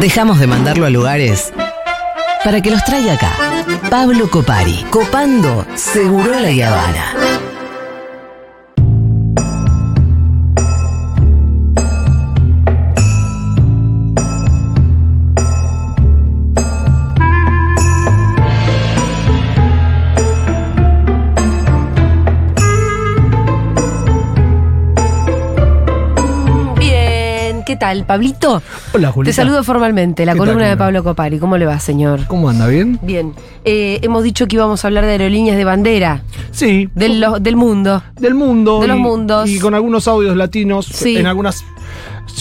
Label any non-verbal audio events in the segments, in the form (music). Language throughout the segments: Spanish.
Dejamos de mandarlo a lugares para que los traiga acá. Pablo Copari, copando Seguro la Habana. Bien, ¿qué tal, Pablito? Hola, Te saludo formalmente, la ¿Qué tal, columna de? Pablo Copari. ¿Cómo le va, señor? ¿Cómo anda? ¿Bien? Bien. Eh, hemos dicho que íbamos a hablar de aerolíneas de bandera Sí. del, lo- del mundo. del mundo. De los y- mundos. Y con algunos audios latinos Sí. en algunas,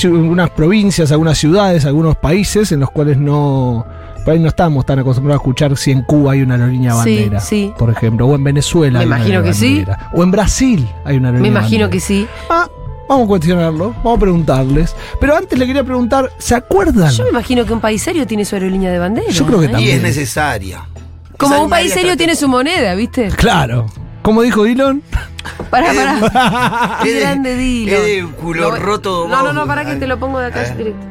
algunas provincias, algunas ciudades, algunos países en los cuales no. Por ahí no estamos tan acostumbrados a escuchar si en Cuba hay una aerolínea bandera. sí. Por ejemplo. O en Venezuela. Me hay una imagino que sí. O en Brasil hay una Me aerolínea imagino bandera. que sí. Ah, vamos a cuestionarlo. Vamos a preguntarles. Pero antes le quería preguntar, ¿se acuerdan? Yo me imagino que un país serio tiene su aerolínea de bandera. Yo creo que ¿eh? Y también. es necesaria. Como Esa un país serio tiene su moneda, ¿viste? Claro. Como dijo Dylan. Pará, pará. (laughs) Qué grande Dilo. es de culo roto, No, no, no, para que te lo pongo de acá Eh. directo.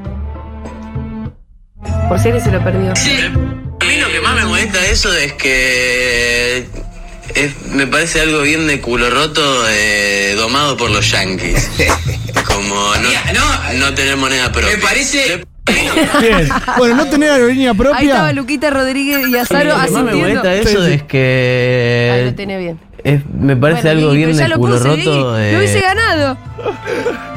Por si alguien se lo perdió. A mí lo que más me molesta de eso es que es- me parece algo bien de culo roto eh, domado por los yankees. (laughs) Como no, no tener moneda propia. Me parece... Bien. Bueno, no tener aerolínea propia. Ahí estaba Luquita Rodríguez y Azaro Lo que más me asintiendo. molesta de eso Sí, sí. es Ahí lo que tenía bien. es- me parece Bueno, algo bien pero ya de lo culo puse, roto. Digui. eh, hubiese ganado.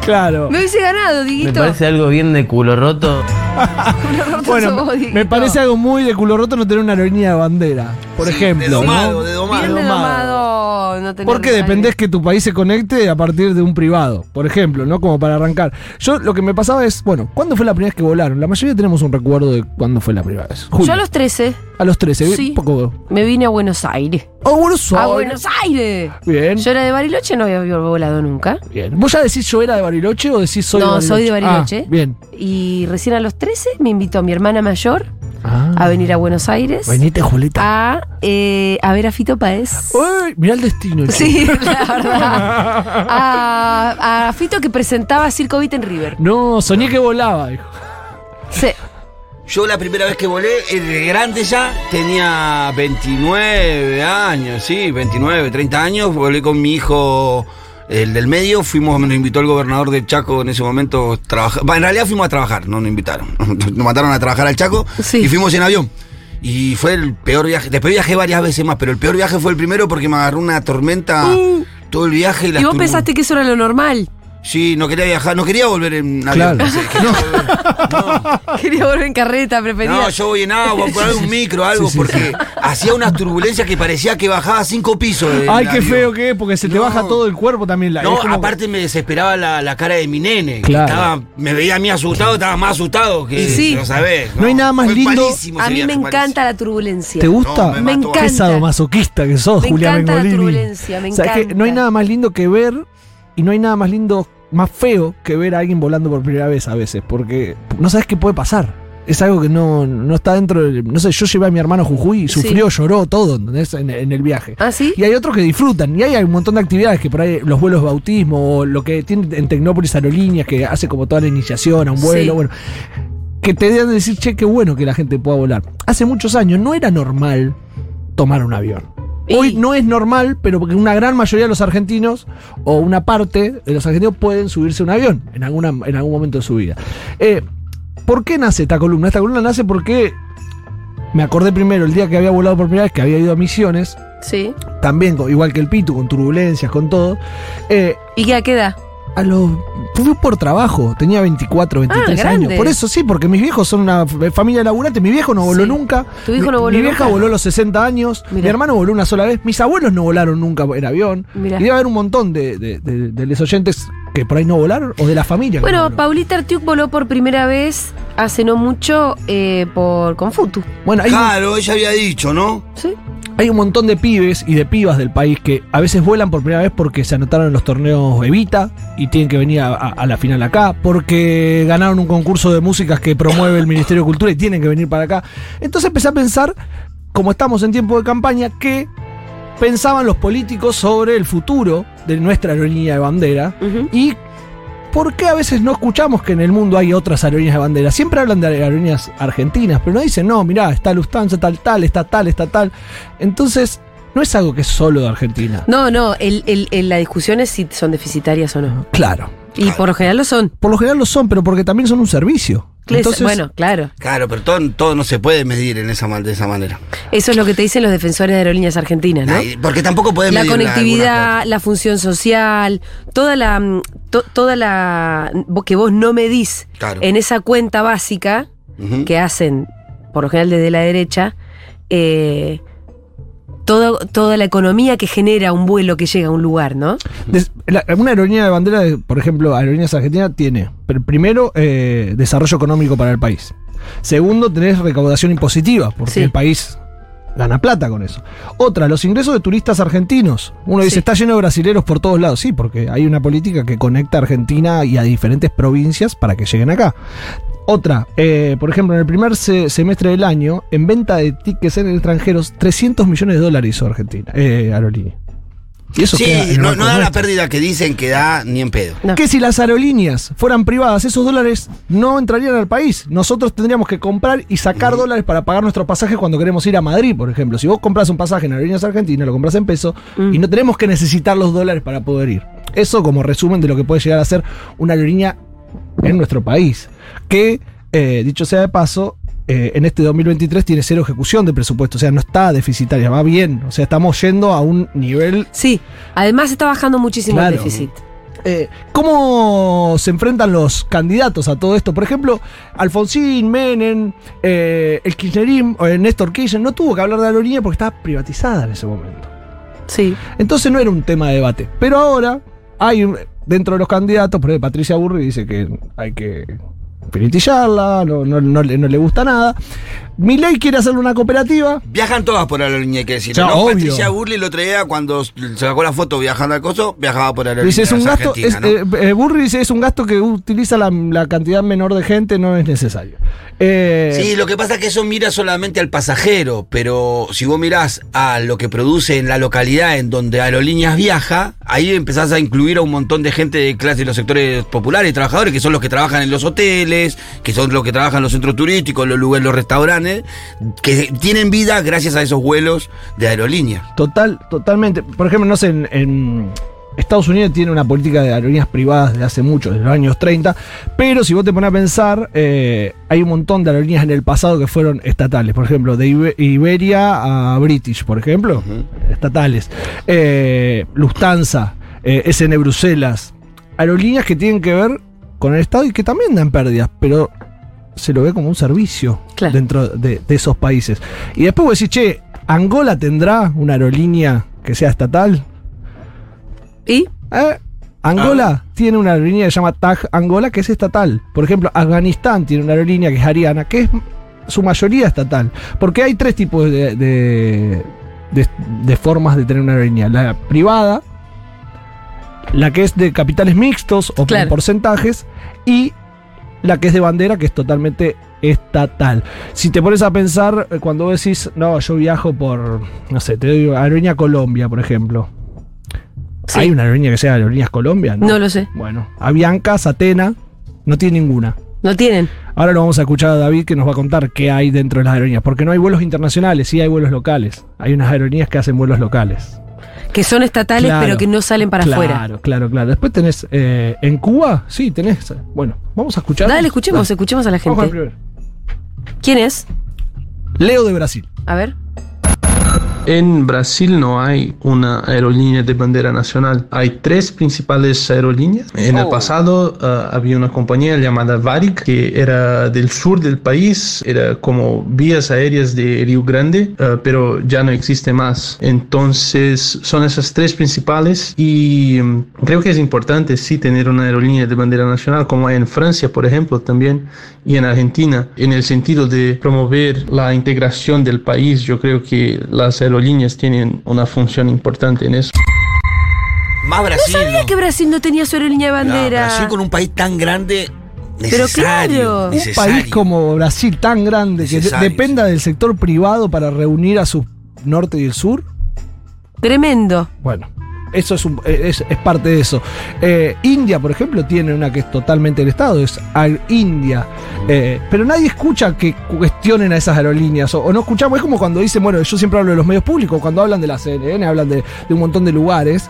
Claro. Me hubiese ganado, me Diguito. parece algo bien de culo roto. (laughs) Culo roto sos Bueno, vos, me parece algo muy de culo roto no tener una aerolínea de bandera, por Sí, ejemplo. de domado, ¿no? de domado. Bien de domado. No tener Porque dependés que tu país se conecte a partir de un privado, por ejemplo, ¿no? Como para arrancar. Yo lo que me pasaba es, bueno, ¿cuándo fue la primera vez que volaron? La mayoría tenemos un recuerdo de cuándo fue la primera vez. Julio. Yo a los 13 A los 13, Sí. poco. me vine a Buenos Aires. ¡Oh, Buenos ¡A Aires! Buenos Aires! Bien. Yo era de Bariloche, no había volado nunca. Bien. ¿Vos ya decís yo era de Bariloche o decís soy No, de Bariloche? soy de Bariloche. Ah, bien. Y recién a los 13 me invitó a mi hermana mayor Ah. a venir a Buenos Aires Venite, Julieta. a, eh, a ver a Fito Páez. Uy, mirá el destino. che. Sí, (laughs) la verdad. A, a Fito que presentaba Circo Beat en River. No, soñé que volaba, dijo. Sí. Yo la primera vez que volé, eh, de grande ya, tenía 29 años, sí, 29, 30 años. Volé con mi hijo, el del medio. Fuimos, nos invitó el gobernador del Chaco en ese momento. Trabajar. En realidad fuimos a trabajar, no nos invitaron. (laughs) Nos mandaron a trabajar al Chaco Sí. y fuimos en avión. Y fue el peor viaje. Después viajé varias veces más, pero el peor viaje fue el primero porque me agarró una tormenta todo el viaje. Y, las Uh. Y vos pensaste que eso era lo normal. Sí, no quería viajar, no quería volver en avión. Claro. Sí, (laughs) quería volver. Quería volver en carreta, prefería. No, yo voy en agua, por un micro, algo, Sí, sí, porque hacía unas turbulencias que parecía que bajaba cinco pisos. Ay, qué avión. feo que es, porque se te No. baja todo el cuerpo también. La, No, como- aparte me desesperaba la, la cara de mi nene. que Claro. estaba- me veía a mí asustado, estaba más asustado que sí. lo sabés. No hay nada más Fue lindo- a mí me malísimo. encanta la turbulencia. ¿Te gusta? No, me Me encanta. Qué sadomasoquista que sos, Me Julián encanta la turbulencia, me O sea, que encanta. no hay nada más lindo que ver y no hay nada más lindo, más feo que ver a alguien volando por primera vez a veces, porque no sabes qué puede pasar. Es algo que no, no está dentro del. No sé, yo llevé a mi hermano a Jujuy y Sí. sufrió, lloró, todo ¿entendés? En, en el viaje. ¿Ah, sí? Y hay otros que disfrutan. Y hay un montón de actividades que por ahí, los vuelos de bautismo, o lo que tiene en Tecnópolis Aerolíneas, que hace como toda la iniciación a un vuelo, Sí. bueno. Que te deben decir, che, qué bueno que la gente pueda volar. Hace muchos años no era normal tomar un avión. Hoy no es normal, pero porque una gran mayoría de los argentinos, o una parte de los argentinos, pueden subirse a un avión en, alguna, en algún momento de su vida. Eh, ¿Por qué nace esta columna? Esta columna nace porque me acordé primero el día que había volado por primera vez, que había ido a Misiones, Sí. también igual que el Pitu, con turbulencias, con todo. Eh, ¿Y qué a qué edad? A los. Fui por trabajo, tenía 24, 23 Ah, años. Por eso sí, porque mis viejos son una familia laburante. Mi viejo no voló Sí. nunca. ¿Tu hijo Mi- no voló Mi vieja nunca? voló a los 60 años. Mi hermano voló una sola vez. Mis abuelos no volaron nunca en avión. Mirá. Y debe haber un montón de, de, de- de los oyentes que por ahí no volaron o de la familia. no Bueno. Paulita Artiuk voló por primera vez hace no mucho eh, por con Futu. Bueno, Claro, ella había dicho, ¿no? ¿Sí? Hay un montón de pibes y de pibas del país que a veces vuelan por primera vez porque se anotaron en los torneos Evita y tienen que venir a, a- a la final acá, porque ganaron un concurso de músicas que promueve el Ministerio de Cultura y tienen que venir para acá. Entonces empecé a pensar, como estamos en tiempo de campaña, que pensaban los políticos sobre el futuro de nuestra aerolínea de bandera Ujú. y ¿por qué a veces no escuchamos que en el mundo hay otras aerolíneas de bandera? Siempre hablan de aerolíneas argentinas, pero no dicen, no, mirá, está Lufthansa, tal, tal, está tal, está tal. Entonces, no es algo que es solo de Argentina. No, no, el, el- el- la discusión es si son deficitarias o no. Claro. Y por lo general lo son. Por lo general lo son, pero porque también son un servicio. Entonces, bueno, claro. Claro, pero todo, todo no se puede medir en esa, de esa manera. Eso es lo que te dicen los defensores de aerolíneas argentinas, ¿no? Ay, Porque tampoco puedes La medir conectividad, la función social, toda la mm, to- toda la vo- que vos no medís Claro. en esa cuenta básica que hacen por lo general desde la derecha, eh, todo- toda la economía que genera un vuelo que llega a un lugar, ¿no? des- la- una aerolínea de bandera, de, por ejemplo, Aerolíneas Argentinas, tiene, pr- primero, eh, desarrollo económico para el país. Segundo, tenés recaudación impositiva, porque Sí. el país gana plata con eso. Otra, los ingresos de turistas argentinos. Uno dice, está lleno de brasileros por todos lados. Sí, porque hay una política que conecta a Argentina y a diferentes provincias para que lleguen acá. Otra, eh, por ejemplo, en el primer se- semestre del año, en venta de tickets en extranjeros, 300 millones de dólares hizo Argentina, eh, aerolínea. Y eso Sí, no, da la pérdida que dicen que da ni en pedo. No. Que si las aerolíneas fueran privadas, esos dólares no entrarían al país. Nosotros tendríamos que comprar y sacar dólares para pagar nuestros pasajes cuando queremos ir a Madrid, por ejemplo. Si vos compras un pasaje en Aerolíneas Argentinas, lo compras en peso Mm. y no tenemos que necesitar los dólares para poder ir. Eso como resumen de lo que puede llegar a ser una aerolínea en nuestro país. Que, eh, dicho sea de paso, eh, en este 2023 tiene cero ejecución de presupuesto. O sea, no está deficitaria, va bien. O sea, estamos yendo a un nivel Sí, además está bajando muchísimo Claro. el déficit. Eh, ¿Cómo se enfrentan los candidatos a todo esto? Por ejemplo, Alfonsín, Menem, eh, el Kirchnerismo, eh, Néstor Kirchner, no tuvo que hablar de aerolínea porque estaba privatizada en ese momento. Sí. Entonces no era un tema de debate. Pero ahora hay un- dentro de los candidatos, por Patricia Burri dice que hay que le- no le gusta nada. Milei quiere hacerle una cooperativa. Viajan todas por aerolínea, hay que decir. Ya, ¿no? obvio. Patricia Burley el otro día, cuando se sacó la foto viajando al coso, viajaba por aerolínea. Dice, es un gasto, Argentina, es, ¿no? eh, eh, Burri dice, es un gasto que utiliza la, la cantidad menor de gente, no es necesario. Eh, Sí, lo que pasa es que eso mira solamente al pasajero, pero si vos mirás a lo que produce en la localidad en donde Aerolíneas viaja, ahí empezás a incluir a un montón de gente de clase de los sectores populares trabajadores, que son los que trabajan en los hoteles, que son los que trabajan en los centros turísticos, los lugares, los restaurantes, que tienen vida gracias a esos vuelos de aerolíneas. Total, totalmente. Por ejemplo, no sé, en, en Estados Unidos tiene una política de aerolíneas privadas desde hace mucho, desde los años 30, pero si vos te pones a pensar, eh, hay un montón de aerolíneas en el pasado que fueron estatales. Por ejemplo, de Ibe- Iberia a British, por ejemplo, estatales. Eh, Lufthansa, eh, SN Bruselas. Aerolíneas que tienen que ver con el Estado y que también dan pérdidas, pero se lo ve como un servicio Claro. dentro de, de esos países. Y después vos decís, che, ¿Angola tendrá una aerolínea que sea estatal? ¿Y? ¿Eh? Angola tiene una aerolínea que se llama TAG Angola, que es estatal. Por ejemplo, Afganistán tiene una aerolínea que es Ariana, que es su mayoría estatal. Porque hay tres tipos de, de- de- de formas de tener una aerolínea. La privada, la que es de capitales mixtos o Claro. con porcentajes, y la que es de bandera, que es totalmente estatal. Si te pones a pensar, eh, cuando vos decís, no, yo viajo por, no sé, te doy Aerolínea Colombia, por ejemplo. Sí. ¿Hay una aerolínea que sea Aerolíneas Colombia? No lo sé. Bueno, Avianca, Satena, no tiene ninguna. No tienen. Ahora lo vamos a escuchar a David que nos va a contar qué hay dentro de las aerolíneas. Porque no hay vuelos internacionales, sí hay vuelos locales. Hay unas aerolíneas que hacen vuelos locales. Que son estatales, Claro. pero que no salen para claro, afuera. Claro, claro. Después tenés eh, en Cuba, sí, tenés. Bueno, vamos a escuchar. Dale, escuchemos, escuchemos a la Vamos gente. primero. ¿Quién es? Leo de Brasil. A ver. En Brasil no hay una aerolínea de bandera nacional. Hay tres principales aerolíneas. En el pasado ah, había una compañía llamada Varig que era del sur del país, era como vías aéreas de Río Grande, ah, pero ya no existe más. Entonces son esas tres principales y mm, creo que es importante sí tener una aerolínea de bandera nacional como hay en Francia, por ejemplo, también y en Argentina, en el sentido de promover la integración del país. Yo creo que las aerolíneas tienen una función importante en eso. Más Brasil. Sabía ¿no? que Brasil no tenía su aerolínea de No, bandera. Brasil con un país tan grande, Pero necesario. claro. Un Un necesario. país como Brasil tan grande que de- Necesario, dependa del sector privado para reunir a su norte y el sur. Tremendo. Bueno, eso es, un- es, es parte de eso. Eh, India, por ejemplo, tiene una que es totalmente del Estado, es Air India. Eh, pero nadie escucha que cuestionen a esas aerolíneas. O, o no escuchamos, es como cuando dicen, bueno, yo siempre hablo de los medios públicos, cuando hablan de la CNN, hablan de, de un montón de lugares.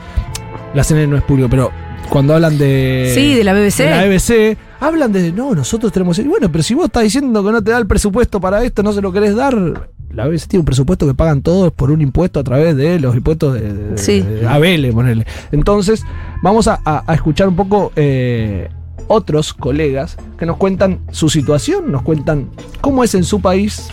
La CNN no es público, pero cuando hablan de. Sí, de la BBC. de la BBC, hablan de, no, nosotros tenemos. Bueno, pero si vos estás diciendo que no te da el presupuesto para esto, no se lo querés dar. La BBC tiene un presupuesto que pagan todos por un impuesto a través de los impuestos de, de- Sí. de ABL, ponele. Entonces, vamos a, a- a escuchar un poco eh, otros colegas que nos cuentan su situación, nos cuentan cómo es en su país.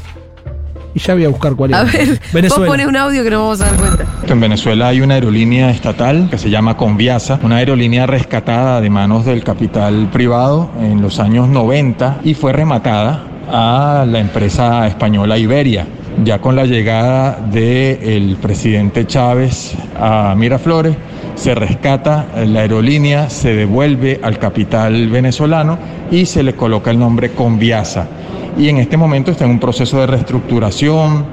Y ya voy a buscar cuál es. A ver, Venezuela. vos pones un audio que nos vamos a dar cuenta. En Venezuela hay una aerolínea estatal que se llama Conviasa, una aerolínea rescatada de manos del capital privado en los años 90 y fue rematada a la empresa española Iberia. Ya con la llegada del presidente Chávez a Miraflores, se rescata la aerolínea, se devuelve al capital venezolano y se le coloca el nombre Conviasa. Y en este momento está en un proceso de reestructuración,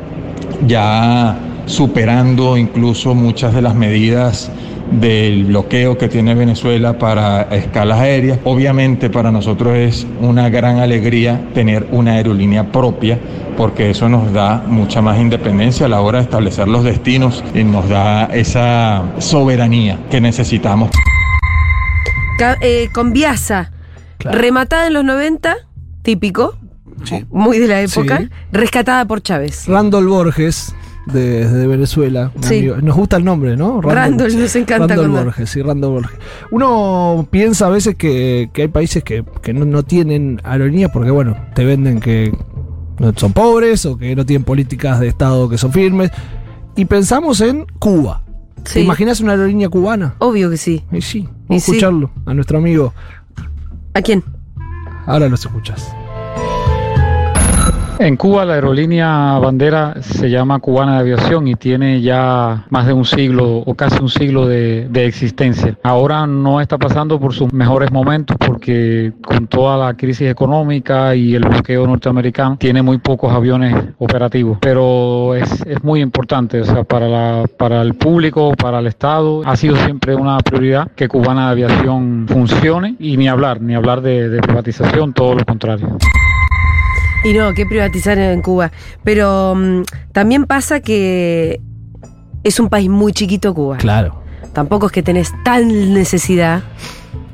ya superando incluso muchas de las medidas del bloqueo que tiene Venezuela para escalas aéreas. Obviamente para nosotros es una gran alegría tener una aerolínea propia porque eso nos da mucha más independencia a la hora de establecer los destinos y nos da esa soberanía que necesitamos. Eh, con Claro. rematada en los 90, típico, muy de la época, Sí. rescatada por Chávez. Randall Borges, de, de Venezuela. Sí. amigo. Nos gusta el nombre, ¿no? Randall, nos encanta Randall cuando- Borges, sí, Randall Borges. Uno piensa a veces que, que hay países que, que no, no tienen aerolíneas porque, bueno, te venden que son pobres o que no tienen políticas de Estado que son firmes. Y pensamos en Cuba. ¿Te Sí. imaginas una aerolínea cubana? Obvio que sí. Y sí, Y a sí. escucharlo a nuestro amigo. ¿A quién? Ahora los escuchas. En Cuba la aerolínea bandera se llama Cubana de Aviación y tiene ya más de un siglo o casi un siglo de, existencia. Ahora no está pasando por sus mejores momentos porque con toda la crisis económica y el bloqueo norteamericano tiene muy pocos aviones operativos. Pero es, es muy importante, o sea, para, la, para el público, para el Estado, ha sido siempre una prioridad que Cubana de Aviación funcione y ni hablar, ni hablar de privatización, todo lo contrario. Y no, que privatizar en Cuba. Pero mm, también pasa que es un país muy chiquito Cuba. Claro. Tampoco es que tenés tal necesidad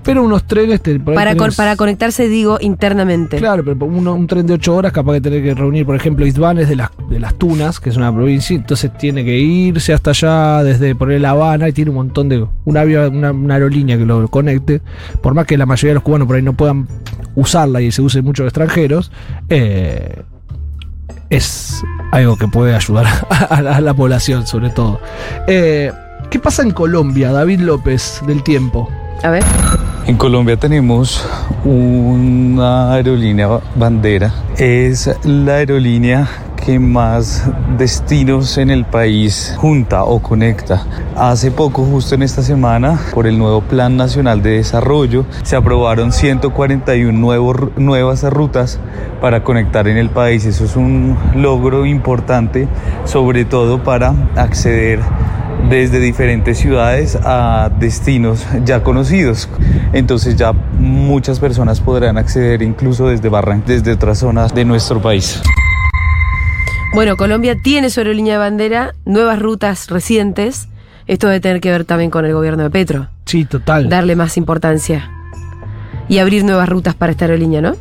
Pero unos trenes te, para, con- para conectarse, digo, internamente. Claro, pero uno- un tren de 8 horas capaz de tener que reunir, por ejemplo, Isbán es de las, de las Tunas, que es una provincia, entonces tiene que irse hasta allá desde por La Habana y tiene un montón de... Una, una, una aerolínea que lo conecte, por más que la mayoría de los cubanos por ahí no puedan usarla y se use mucho extranjeros, eh, es algo que puede ayudar (laughs) a la, a la población sobre todo. Eh, ¿Qué pasa en Colombia, David López, del tiempo? A ver. En Colombia tenemos una aerolínea bandera. Es la aerolínea que más destinos en el país junta o conecta. Hace poco, justo en esta semana, por el nuevo Plan Nacional de Desarrollo, se aprobaron 141 nuevos, nuevas rutas para conectar en el país. Eso es un logro importante, sobre todo para acceder desde diferentes ciudades a destinos ya conocidos. Entonces ya muchas personas podrán acceder incluso desde Barranquilla, desde otras zonas de nuestro país. Bueno, Colombia tiene su aerolínea de bandera, nuevas rutas recientes. Esto debe tener que ver también con el gobierno de Petro. Sí, total. Darle más importancia. Y abrir nuevas rutas para esta aerolínea, ¿no?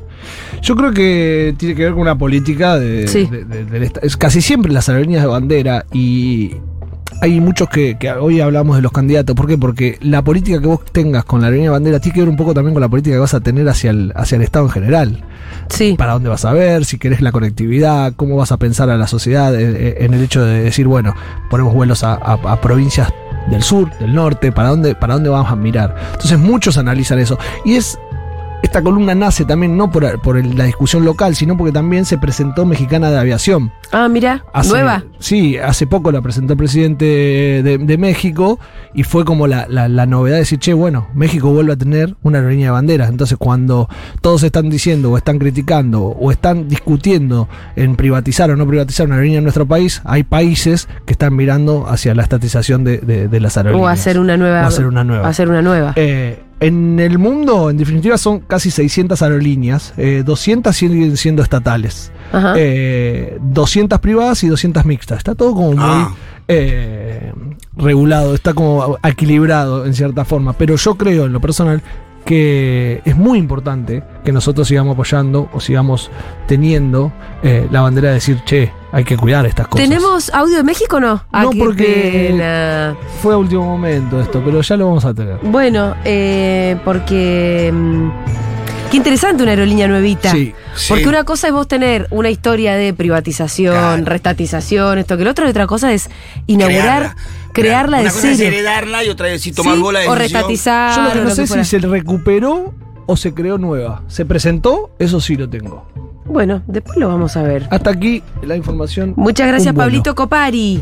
Yo creo que tiene que ver con una política de, Sí. de- de- es casi siempre las aerolíneas de bandera y hay muchos que, que hoy hablamos de los candidatos. ¿Por qué? Porque la política que vos tengas con la aerolínea de bandera tiene que ver un poco también con la política que vas a tener hacia el, hacia el Estado en general. Sí. Para dónde vas a ver, si querés la conectividad, cómo vas a pensar a la sociedad eh, eh, en el hecho de decir, bueno, ponemos vuelos a, a- a provincias del sur, del norte, para dónde, para dónde vamos a mirar. Entonces muchos analizan eso. Y es esta columna nace también no por, por el- la discusión local, sino porque también se presentó Mexicana de Aviación. Ah, mira, Hace- nueva. Sí, hace poco la presentó el presidente de, de México y fue como la, la- la novedad de decir, che, bueno, México vuelve a tener una aerolínea de banderas. Entonces, cuando todos están diciendo o están criticando o están discutiendo en privatizar o no privatizar una aerolínea en nuestro país, hay países que están mirando hacia la estatización de, de- de las aerolíneas. O hacer una nueva. O hacer una nueva. Hacer una nueva. Eh, en el mundo, en definitiva, son casi 600 aerolíneas. eh, 200 siguen siendo estatales. Ajá. Eh, 200 privadas y 200 mixtas. Está todo como muy Ah. eh, regulado, está como equilibrado en cierta forma. Pero yo creo, en lo personal, que es muy importante que nosotros sigamos apoyando o sigamos teniendo eh, la bandera de decir, che, hay que cuidar estas cosas. ¿Tenemos audio de México o no? Ah, No, porque- pena. Fue a último momento esto, pero ya lo vamos a tener. Bueno, eh, porque. mm, Qué interesante una aerolínea nuevita. Sí, Porque sí. una cosa es vos tener una historia de privatización, Claro. restatización, esto que lo otro, y otra cosa es inaugurar, crearla Una de cosa es cero. heredarla y otra es si tomar Sí, bola de o decisión. restatizar. Yo lo que o no lo sé que si se recuperó o se creó nueva. ¿Se presentó? Eso sí lo tengo. Bueno, después lo vamos a ver. Hasta aquí la información. Muchas gracias. Pablito Copari.